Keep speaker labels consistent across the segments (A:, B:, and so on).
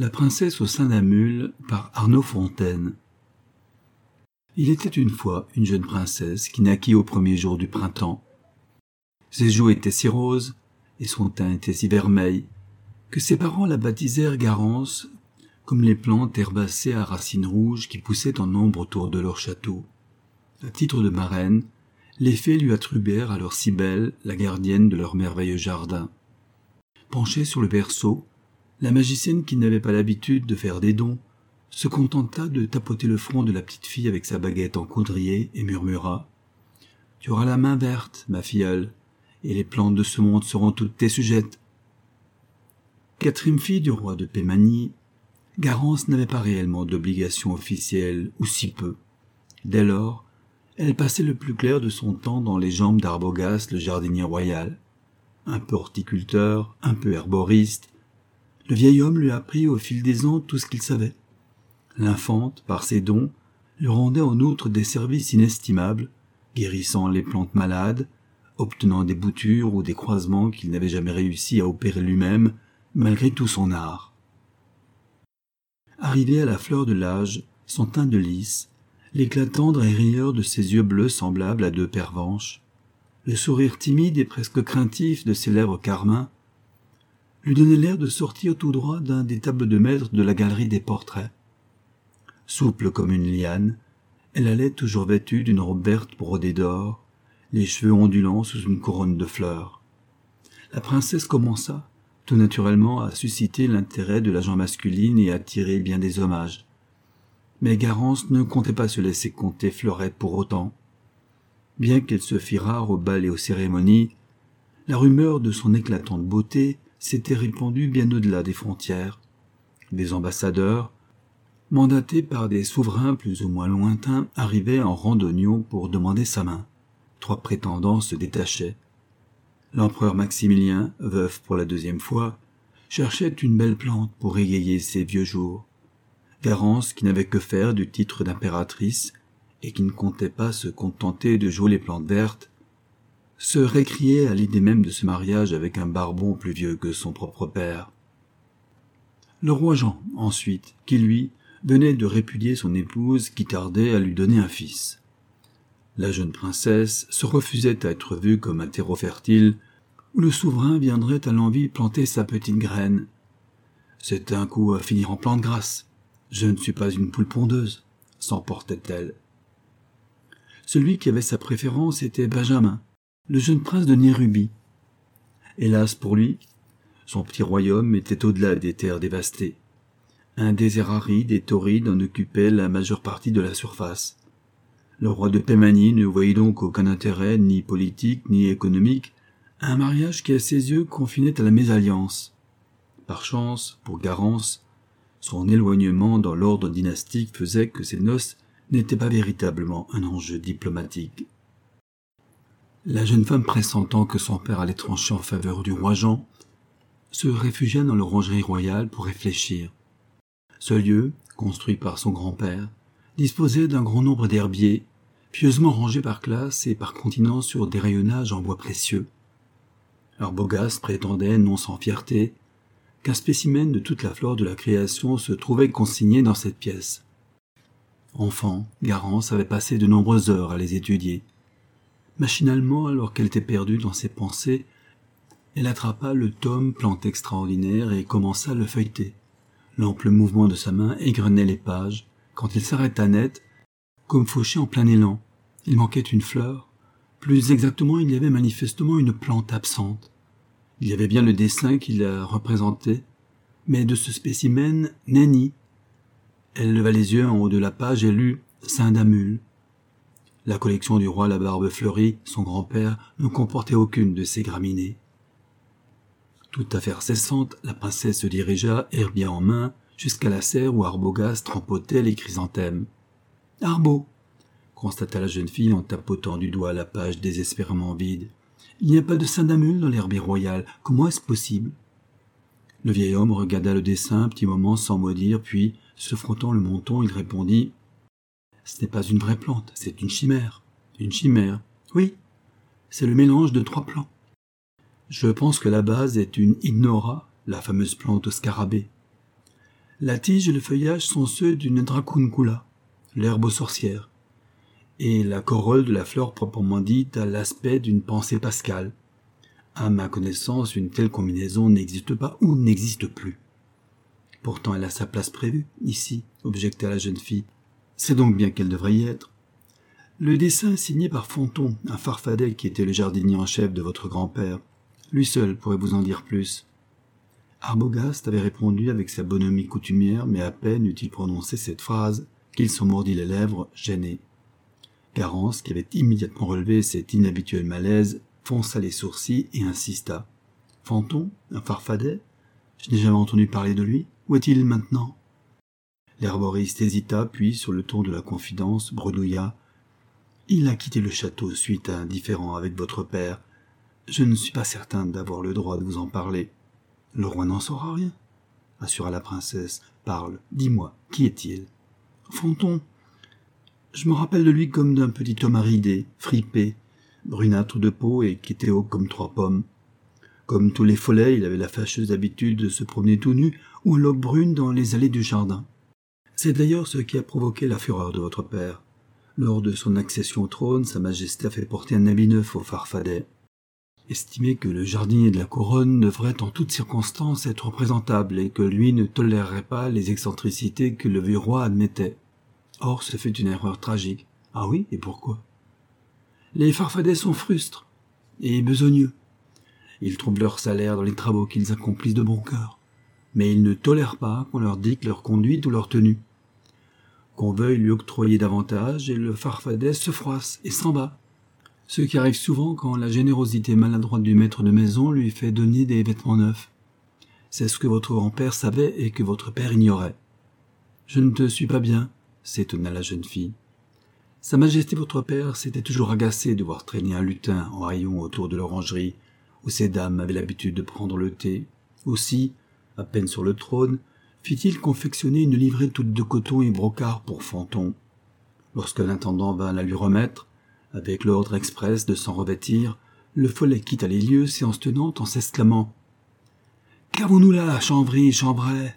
A: La princesse au sein d'un mule par Arnaud Fontaine. Il était une fois une jeune princesse qui naquit au premier jour du printemps. Ses joues étaient si roses et son teint était si vermeil que ses parents la baptisèrent Garance comme les plantes herbacées à racines rouges qui poussaient en nombre autour de leur château. À titre de marraine, les fées lui attribuèrent alors Cybèle, la gardienne de leur merveilleux jardin. Penchée sur le berceau, la magicienne qui n'avait pas l'habitude de faire des dons se contenta de tapoter le front de la petite fille avec sa baguette en coudrier et murmura Tu auras la main verte, ma filleule, et les plantes de ce monde seront toutes tes sujettes. Quatrième fille du roi de Pémanie, Garance n'avait pas réellement d'obligation officielle, ou si peu. Dès lors, elle passait le plus clair de son temps dans les jambes d'Arbogast, le jardinier royal. Un peu horticulteur, un peu herboriste, le vieil homme lui apprit au fil des ans tout ce qu'il savait. L'infante, par ses dons, lui rendait en outre des services inestimables, guérissant les plantes malades, obtenant des boutures ou des croisements qu'il n'avait jamais réussi à opérer lui-même, malgré tout son art. Arrivé à la fleur de l'âge, son teint de lys, l'éclat tendre et rieur de ses yeux bleus semblables à deux pervenches, le sourire timide et presque craintif de ses lèvres carmin, lui donnait l'air de sortir tout droit d'un des tableaux de maître de la galerie des portraits. Souple comme une liane, elle allait toujours vêtue d'une robe verte brodée d'or, les cheveux ondulants sous une couronne de fleurs. La princesse commença, tout naturellement, à susciter l'intérêt de la gent masculine et à attirer bien des hommages. Mais Garance ne comptait pas se laisser compter Fleurette pour autant. Bien qu'elle se fît rare au bal et aux cérémonies, la rumeur de son éclatante beauté s'était répandu bien au-delà des frontières. Des ambassadeurs, mandatés par des souverains plus ou moins lointains, arrivaient en randonnion pour demander sa main. Trois prétendants se détachaient. L'empereur Maximilien, veuf pour la deuxième fois, cherchait une belle plante pour égayer ses vieux jours. Garance, qui n'avait que faire du titre d'impératrice, et qui ne comptait pas se contenter de jouer les plantes vertes, se récriait à l'idée même de ce mariage avec un barbon plus vieux que son propre père. Le roi Jean, ensuite, qui lui venait de répudier son épouse qui tardait à lui donner un fils. La jeune princesse se refusait à être vue comme un terreau fertile où le souverain viendrait à l'envie planter sa petite graine. C'est un coup à finir en plante grasse. Je ne suis pas une poule pondeuse, s'emportait-elle. Celui qui avait sa préférence était Benjamin, le jeune prince de Nérubie. Hélas pour lui, son petit royaume était au-delà des terres dévastées. Un désert aride et torride en occupait la majeure partie de la surface. Le roi de Pémanie ne voyait donc aucun intérêt, ni politique, ni économique, à un mariage qui à ses yeux confinait à la mésalliance. Par chance, pour Garance, son éloignement dans l'ordre dynastique faisait que ses noces n'étaient pas véritablement un enjeu diplomatique. La jeune femme pressentant que son père allait trancher en faveur du roi Jean, se réfugia dans l'orangerie royale pour réfléchir. Ce lieu, construit par son grand-père, disposait d'un grand nombre d'herbiers, pieusement rangés par classe et par continent sur des rayonnages en bois précieux. Arbogast prétendait, non sans fierté, qu'un spécimen de toute la flore de la création se trouvait consigné dans cette pièce. Enfant, Garance avait passé de nombreuses heures à les étudier, Machinalement, alors qu'elle était perdue dans ses pensées, elle attrapa le tome plante extraordinaire et commença à le feuilleter. L'ample mouvement de sa main égrenait les pages, quand il s'arrêta net, comme fauché en plein élan. Il manquait une fleur. Plus exactement, il y avait manifestement une plante absente. Il y avait bien le dessin qui la représentait, mais de ce spécimen, nenni. Elle leva les yeux en haut de la page et lut Saint-Damule. La collection du roi La Barbe Fleurie, son grand-père, ne comportait aucune de ces graminées. Tout à fait cessante, la princesse se dirigea, herbier en main, jusqu'à la serre où Arbogast trempotait les chrysanthèmes. Arbo constata la jeune fille en tapotant du doigt la page désespérément vide. Il n'y a pas de saint damule dans l'herbier royal. Comment est-ce possible? Le vieil homme regarda le dessin un petit moment sans mot puis, se frottant le menton, il répondit ce n'est pas une vraie plante, c'est une chimère. Une chimère. Oui. C'est le mélange de trois plants. Je pense que la base est une ignora, la fameuse plante scarabée. La tige et le feuillage sont ceux d'une dracuncula, l'herbe aux sorcières, et la corolle de la fleur proprement dite a l'aspect d'une pensée pascale. À ma connaissance, une telle combinaison n'existe pas ou n'existe plus. Pourtant, elle a sa place prévue, ici, objecta la jeune fille. C'est donc bien qu'elle devrait y être. Le dessin signé par Fonton, un farfadet qui était le jardinier en chef de votre grand-père. Lui seul pourrait vous en dire plus. Arbogast avait répondu avec sa bonhomie coutumière, mais à peine eut-il prononcé cette phrase qu'il s'en mordit les lèvres, gêné. Garance, qui avait immédiatement relevé cet inhabituel malaise, fonça les sourcils et insista. Fanton Un farfadet? Je n'ai jamais entendu parler de lui. Où est-il maintenant? L'herboriste hésita, puis, sur le ton de la confidence, bredouilla. Il a quitté le château suite à un différend avec votre père. Je ne suis pas certain d'avoir le droit de vous en parler. Le roi n'en saura rien, assura la princesse. Parle, dis-moi, qui est-il? Fanton. Je me rappelle de lui comme d'un petit homme aridé, fripé, brunâtre de peau et qui était haut comme trois pommes. Comme tous les follets, il avait la fâcheuse habitude de se promener tout nu ou à l'aube brune dans les allées du jardin. C'est d'ailleurs ce qui a provoqué la fureur de votre père. Lors de son accession au trône, Sa Majesté a fait porter un habit neuf au farfadet. Estimé que le jardinier de la couronne devrait en toutes circonstances être présentable et que lui ne tolérerait pas les excentricités que le vieux roi admettait. Or, ce fut une erreur tragique. Ah oui, et pourquoi? Les farfadets sont frustres et besogneux. Ils trouvent leur salaire dans les travaux qu'ils accomplissent de bon cœur, mais ils ne tolèrent pas qu'on leur dicte leur conduite ou leur tenue. Qu'on veuille lui octroyer davantage, et le farfadet se froisse et s'en va. Ce qui arrive souvent quand la générosité maladroite du maître de maison lui fait donner des vêtements neufs. C'est ce que votre grand-père savait et que votre père ignorait. Je ne te suis pas bien, s'étonna la jeune fille. Sa Majesté votre père s'était toujours agacé de voir traîner un lutin en haillons autour de l'orangerie, où ces dames avaient l'habitude de prendre le thé. Aussi, à peine sur le trône, fit-il confectionner une livrée toute de coton et brocart pour Fanton? Lorsque l'intendant vint la lui remettre, avec l'ordre express de s'en revêtir, le follet quitta les lieux, séance tenante, en s'exclamant Qu'avons-nous là, Chambry, Chambray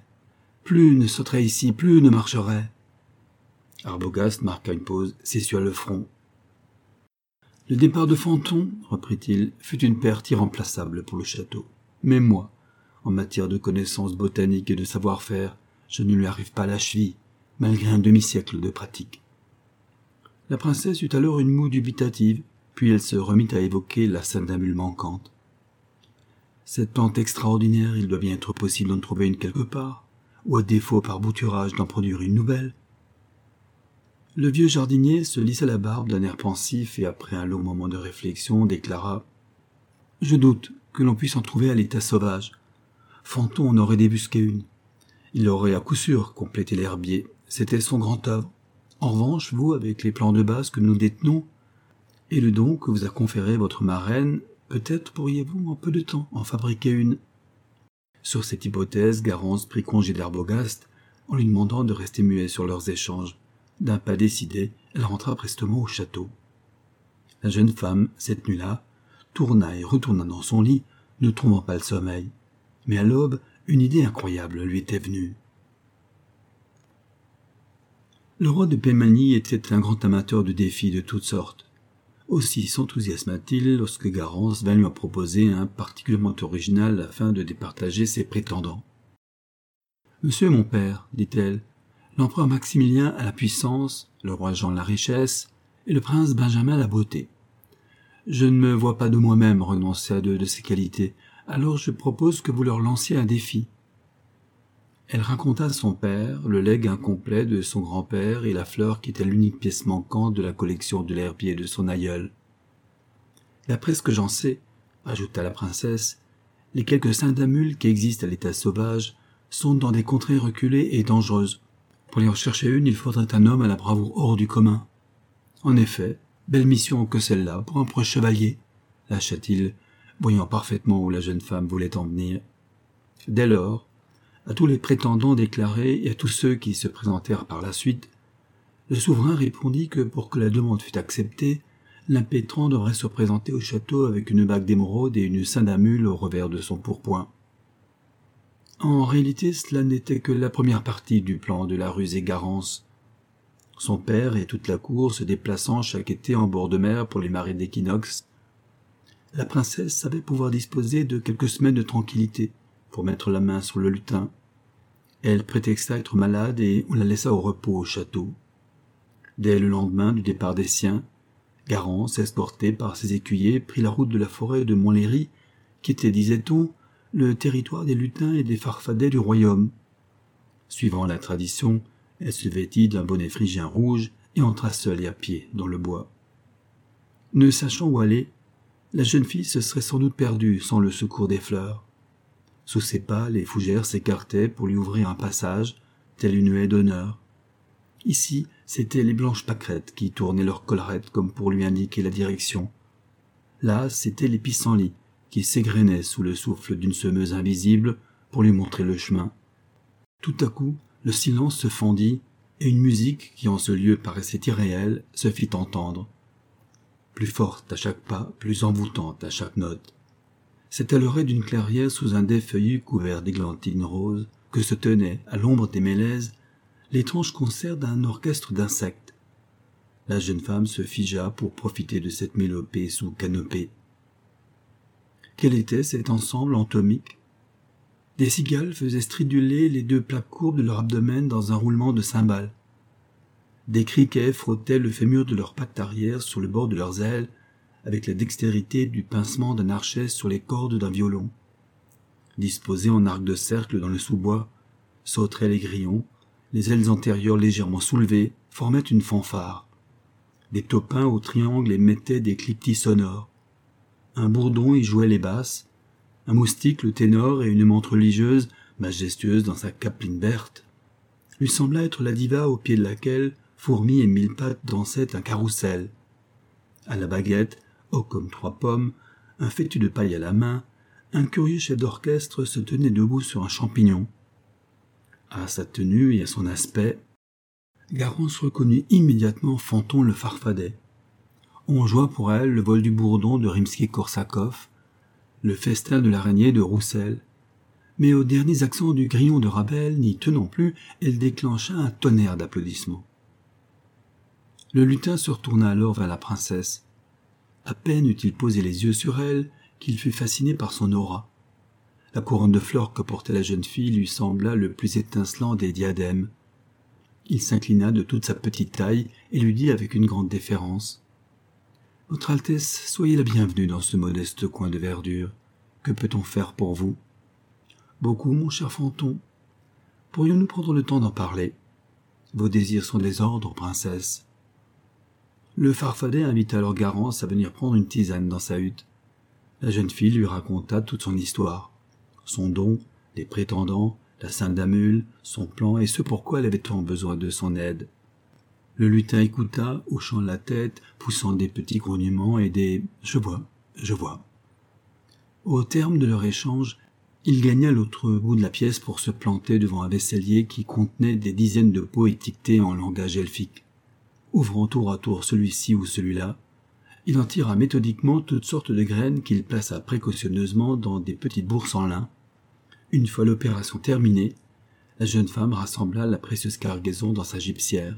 A: Plus ne sauterait ici, plus ne marcherait. Arbogast marqua une pause, s'essuia le front. Le départ de Fanton, reprit-il, fut une perte irremplaçable pour le château. Mais moi, en matière de connaissances botaniques et de savoir-faire, je ne lui arrive pas à la cheville, malgré un demi-siècle de pratique. La princesse eut alors une moue dubitative, puis elle se remit à évoquer la syndamule manquante. Cette plante extraordinaire, il doit bien être possible d'en trouver une quelque part, ou à défaut par bouturage d'en produire une nouvelle. Le vieux jardinier se lissa la barbe d'un air pensif et après un long moment de réflexion déclara Je doute que l'on puisse en trouver à l'état sauvage. Fanton en aurait débusqué une. Il aurait à coup sûr complété l'herbier. C'était son grand œuvre. En revanche, vous, avec les plans de base que nous détenons, et le don que vous a conféré votre marraine, peut-être pourriez-vous en peu de temps en fabriquer une. Sur cette hypothèse, Garance prit congé d'Arbogast en lui demandant de rester muet sur leurs échanges. D'un pas décidé, elle rentra prestement au château. La jeune femme, cette nuit-là, tourna et retourna dans son lit, ne trouvant pas le sommeil. Mais à l'aube, une idée incroyable lui était venue. Le roi de Pémanie était un grand amateur de défis de toutes sortes. Aussi s'enthousiasma-t-il lorsque Garance vint lui en proposer un particulièrement original afin de départager ses prétendants. Monsieur mon père, dit-elle, l'empereur Maximilien a la puissance, le roi Jean la richesse, et le prince Benjamin la beauté. Je ne me vois pas de moi-même renoncer à deux de ces qualités, alors je propose que vous leur lanciez un défi. Elle raconta à son père le legs incomplet de son grand-père et la fleur qui était l'unique pièce manquante de la collection de l'herbier de son aïeul. D'après ce que j'en sais, ajouta la princesse, les quelques syndamules qui existent à l'état sauvage sont dans des contrées reculées et dangereuses, pour y rechercher une, il faudrait un homme à la bravoure hors du commun. En effet, belle mission que celle-là pour un proche chevalier, lâcha-t-il, voyant parfaitement où la jeune femme voulait en venir. Dès lors, à tous les prétendants déclarés et à tous ceux qui se présentèrent par la suite, le souverain répondit que pour que la demande fût acceptée, l'impétrant devrait se présenter au château avec une bague d'émeraude et une sainte au revers de son pourpoint. En réalité, cela n'était que la première partie du plan de la rusée Garance. Son père et toute la cour se déplaçant chaque été en bord de mer pour les marées d'équinoxe, la princesse savait pouvoir disposer de quelques semaines de tranquillité pour mettre la main sur le lutin. Elle prétexta être malade et on la laissa au repos au château. Dès le lendemain du départ des siens, Garance, escorté par ses écuyers, prit la route de la forêt de Montlhéry, qui était, disait-on, le territoire des lutins et des farfadets du royaume. Suivant la tradition, elle se vêtit d'un bonnet phrygien rouge et entra seule et à pied dans le bois. Ne sachant où aller, la jeune fille se serait sans doute perdue sans le secours des fleurs. Sous ses pas, les fougères s'écartaient pour lui ouvrir un passage, telle une haie d'honneur. Ici, c'étaient les blanches pâquerettes qui tournaient leurs collerettes comme pour lui indiquer la direction. Là, c'étaient les pissenlits qui s'égrenaient sous le souffle d'une semeuse invisible pour lui montrer le chemin. Tout à coup, le silence se fendit et une musique qui en ce lieu paraissait irréelle se fit entendre. Plus forte à chaque pas, plus envoûtante à chaque note. C'était l'oreille d'une clairière sous un dais feuillu couvert d'églantines roses que se tenait, à l'ombre des mélèzes, l'étrange concert d'un orchestre d'insectes. La jeune femme se figea pour profiter de cette mélopée sous canopée. Quel était cet ensemble anatomique Des cigales faisaient striduler les deux plaques courbes de leur abdomen dans un roulement de cymbales. Des criquets frottaient le fémur de leurs pattes arrière sur le bord de leurs ailes avec la dextérité du pincement d'un archet sur les cordes d'un violon. Disposés en arc de cercle dans le sous-bois, sauteraient les grillons, les ailes antérieures légèrement soulevées formaient une fanfare. Des topins au triangle émettaient des cliquetis sonores un bourdon y jouait les basses, un moustique le ténor et une montre religieuse, majestueuse dans sa capeline verte, lui sembla être la diva au pied de laquelle fourmis et mille pattes dansaient un carrousel. À la baguette, haut comme trois pommes, un fétu de paille à la main, un curieux chef d'orchestre se tenait debout sur un champignon. À sa tenue et à son aspect, Garance reconnut immédiatement Fanton le farfadet. On joua pour elle le vol du bourdon de Rimsky-Korsakov, le festin de l'araignée de Roussel. Mais aux derniers accents du grillon de Ravel, n'y tenant plus, elle déclencha un tonnerre d'applaudissements. Le lutin se retourna alors vers la princesse. À peine eut-il posé les yeux sur elle qu'il fut fasciné par son aura. La couronne de fleurs que portait la jeune fille lui sembla le plus étincelant des diadèmes. Il s'inclina de toute sa petite taille et lui dit avec une grande déférence votre Altesse, soyez la bienvenue dans ce modeste coin de verdure. Que peut-on faire pour vous? Beaucoup, mon cher Fanton. Pourrions-nous prendre le temps d'en parler? Vos désirs sont des ordres, princesse. Le farfadet invita alors Garance à venir prendre une tisane dans sa hutte. La jeune fille lui raconta toute son histoire, son don, les prétendants, la sainte Damule, son plan et ce pourquoi elle avait tant besoin de son aide. Le lutin écouta, hochant la tête, poussant des petits grognements et des Je vois, je vois. Au terme de leur échange, il gagna l'autre bout de la pièce pour se planter devant un vaisselier qui contenait des dizaines de pots étiquetés en langage elfique. Ouvrant tour à tour celui-ci ou celui-là, il en tira méthodiquement toutes sortes de graines qu'il plaça précautionneusement dans des petites bourses en lin. Une fois l'opération terminée, la jeune femme rassembla la précieuse cargaison dans sa gipsière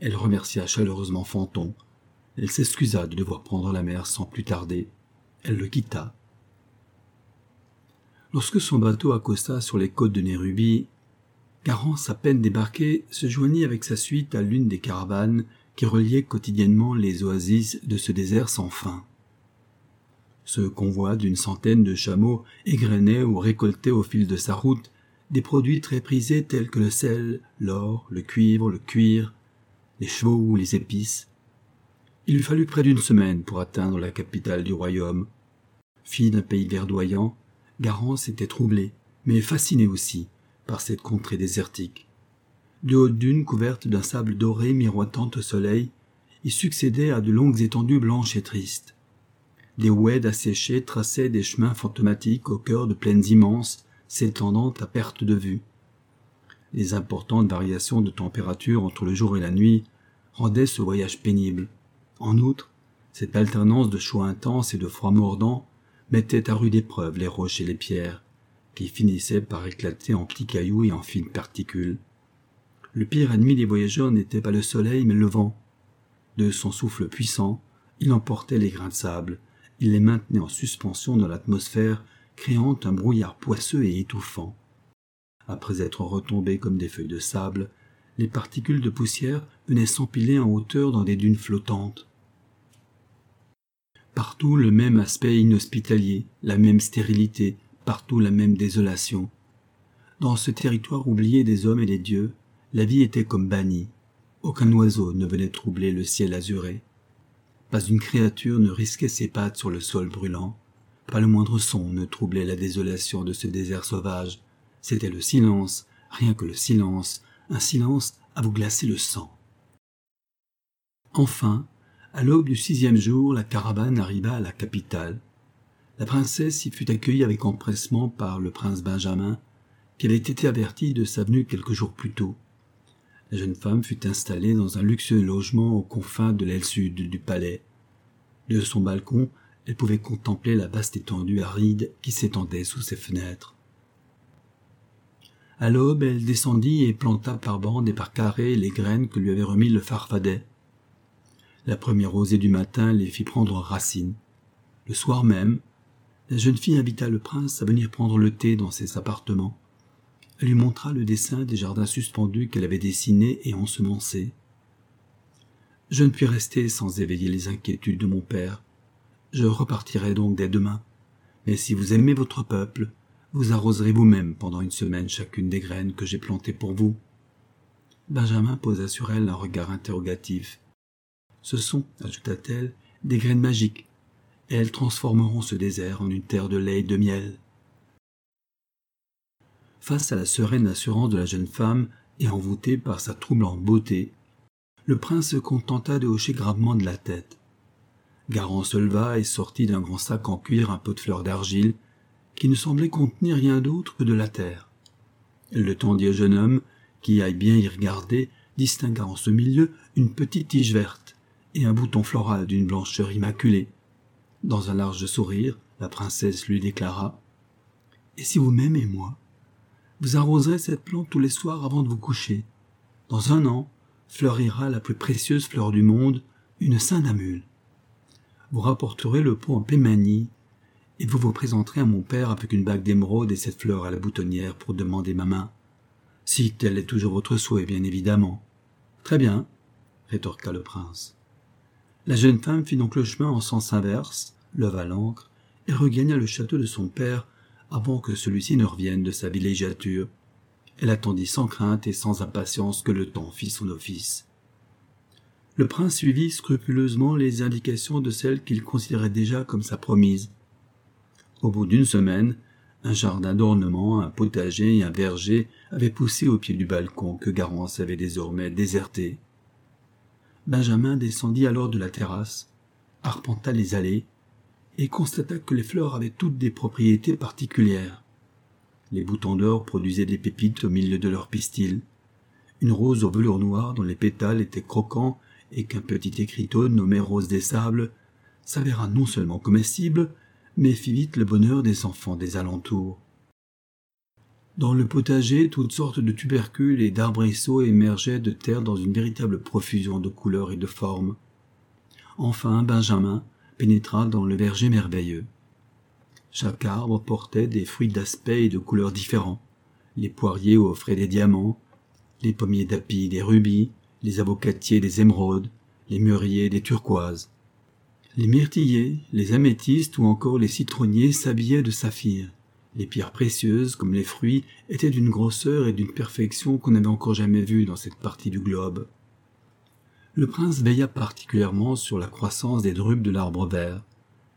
A: elle remercia chaleureusement Fanton. Elle s'excusa de devoir prendre la mer sans plus tarder. Elle le quitta. Lorsque son bateau accosta sur les côtes de Nérubie, Garance, à peine débarqué, se joignit avec sa suite à l'une des caravanes qui reliaient quotidiennement les oasis de ce désert sans fin. Ce convoi d'une centaine de chameaux égrenait ou récoltait au fil de sa route des produits très prisés tels que le sel, l'or, le cuivre, le cuir, les chevaux ou les épices. Il lui fallut près d'une semaine pour atteindre la capitale du royaume. Fille d'un pays verdoyant, Garance était troublée, mais fascinée aussi par cette contrée désertique. De hautes dunes couvertes d'un sable doré miroitant au soleil, y succédaient à de longues étendues blanches et tristes. Des oueds asséchés traçaient des chemins fantomatiques au cœur de plaines immenses s'étendant à perte de vue. Les importantes variations de température entre le jour et la nuit rendaient ce voyage pénible. En outre, cette alternance de chaud intense et de froid mordant mettait à rude épreuve les roches et les pierres, qui finissaient par éclater en petits cailloux et en fines particules. Le pire ennemi des voyageurs n'était pas le soleil, mais le vent. De son souffle puissant, il emportait les grains de sable, il les maintenait en suspension dans l'atmosphère, créant un brouillard poisseux et étouffant. Après être retombées comme des feuilles de sable, les particules de poussière venaient s'empiler en hauteur dans des dunes flottantes. Partout le même aspect inhospitalier, la même stérilité, partout la même désolation. Dans ce territoire oublié des hommes et des dieux, la vie était comme bannie. Aucun oiseau ne venait troubler le ciel azuré. Pas une créature ne risquait ses pattes sur le sol brûlant. Pas le moindre son ne troublait la désolation de ce désert sauvage. C'était le silence, rien que le silence, un silence à vous glacer le sang. Enfin, à l'aube du sixième jour, la caravane arriva à la capitale. La princesse y fut accueillie avec empressement par le prince Benjamin, qui avait été averti de sa venue quelques jours plus tôt. La jeune femme fut installée dans un luxueux logement aux confins de l'aile sud du palais. De son balcon, elle pouvait contempler la vaste étendue aride qui s'étendait sous ses fenêtres. À l'aube, elle descendit et planta par bandes et par carrés les graines que lui avait remis le farfadet. La première rosée du matin les fit prendre racine. Le soir même, la jeune fille invita le prince à venir prendre le thé dans ses appartements. Elle lui montra le dessin des jardins suspendus qu'elle avait dessinés et ensemencés. Je ne puis rester sans éveiller les inquiétudes de mon père. Je repartirai donc dès demain. Mais si vous aimez votre peuple, vous arroserez vous-même pendant une semaine chacune des graines que j'ai plantées pour vous. Benjamin posa sur elle un regard interrogatif. Ce sont, ajouta-t-elle, des graines magiques, elles transformeront ce désert en une terre de lait et de miel. Face à la sereine assurance de la jeune femme, et envoûté par sa troublante beauté, le prince se contenta de hocher gravement de la tête. Garand se leva et sortit d'un grand sac en cuir un pot de fleurs d'argile, qui ne semblait contenir rien d'autre que de la terre. Le tendit jeune homme, qui aille bien y regarder, distingua en ce milieu une petite tige verte, et un bouton floral d'une blancheur immaculée. Dans un large sourire, la princesse lui déclara Et si vous m'aimez, moi Vous arroserez cette plante tous les soirs avant de vous coucher. Dans un an, fleurira la plus précieuse fleur du monde, une sainte Vous rapporterez le pot en pémanie, et vous vous présenterez à mon père avec une bague d'émeraude et cette fleur à la boutonnière pour demander ma main. Si tel est toujours votre souhait, bien évidemment. Très bien, rétorqua le prince. La jeune femme fit donc le chemin en sens inverse, leva l'ancre et regagna le château de son père avant que celui-ci ne revienne de sa villégiature. Elle attendit sans crainte et sans impatience que le temps fît son office. Le prince suivit scrupuleusement les indications de celle qu'il considérait déjà comme sa promise. Au bout d'une semaine, un jardin d'ornement, un potager et un verger avaient poussé au pied du balcon que Garance avait désormais déserté. Benjamin descendit alors de la terrasse, arpenta les allées, et constata que les fleurs avaient toutes des propriétés particulières. Les boutons d'or produisaient des pépites au milieu de leurs pistils. Une rose au velours noir dont les pétales étaient croquants et qu'un petit écriteau nommé rose des sables s'avéra non seulement comestible, mais fit vite le bonheur des enfants des alentours. Dans le potager, toutes sortes de tubercules et d'arbrisseaux émergeaient de terre dans une véritable profusion de couleurs et de formes. Enfin, Benjamin pénétra dans le verger merveilleux. Chaque arbre portait des fruits d'aspect et de couleurs différents. Les poiriers offraient des diamants, les pommiers d'apis des rubis, les avocatiers des émeraudes, les mûriers des turquoises. Les myrtillers, les améthystes ou encore les citronniers s'habillaient de saphir. Les pierres précieuses, comme les fruits, étaient d'une grosseur et d'une perfection qu'on n'avait encore jamais vues dans cette partie du globe. Le prince veilla particulièrement sur la croissance des drupes de l'arbre vert.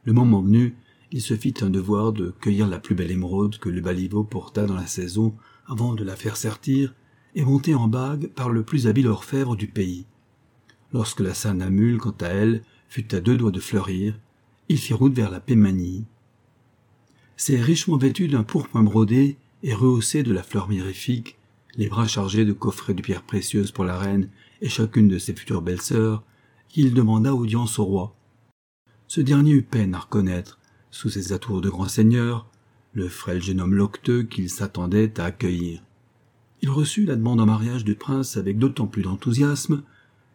A: Le moment venu, il se fit un devoir de cueillir la plus belle émeraude que le baliveau porta dans la saison avant de la faire sertir et monter en bague par le plus habile orfèvre du pays. Lorsque la Sainte-Amule, quant à elle, fut à deux doigts de fleurir, il fit route vers la Pémanie, c'est richement vêtu d'un pourpoint brodé et rehaussé de la fleur mirifique, les bras chargés de coffrets de pierres précieuses pour la reine et chacune de ses futures belles-sœurs, qu'il demanda audience au roi. Ce dernier eut peine à reconnaître, sous ses atours de grand seigneur, le frêle jeune homme loqueteux qu'il s'attendait à accueillir. Il reçut la demande en mariage du prince avec d'autant plus d'enthousiasme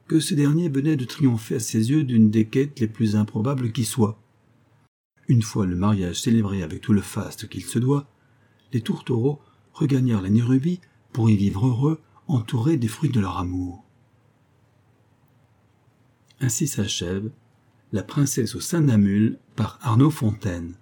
A: que ce dernier venait de triompher à ses yeux d'une des quêtes les plus improbables qui soient. Une fois le mariage célébré avec tout le faste qu'il se doit, les tourtereaux regagnèrent la Nérubie pour y vivre heureux, entourés des fruits de leur amour. Ainsi s'achève La princesse au sein d'un par Arnaud Fontaine.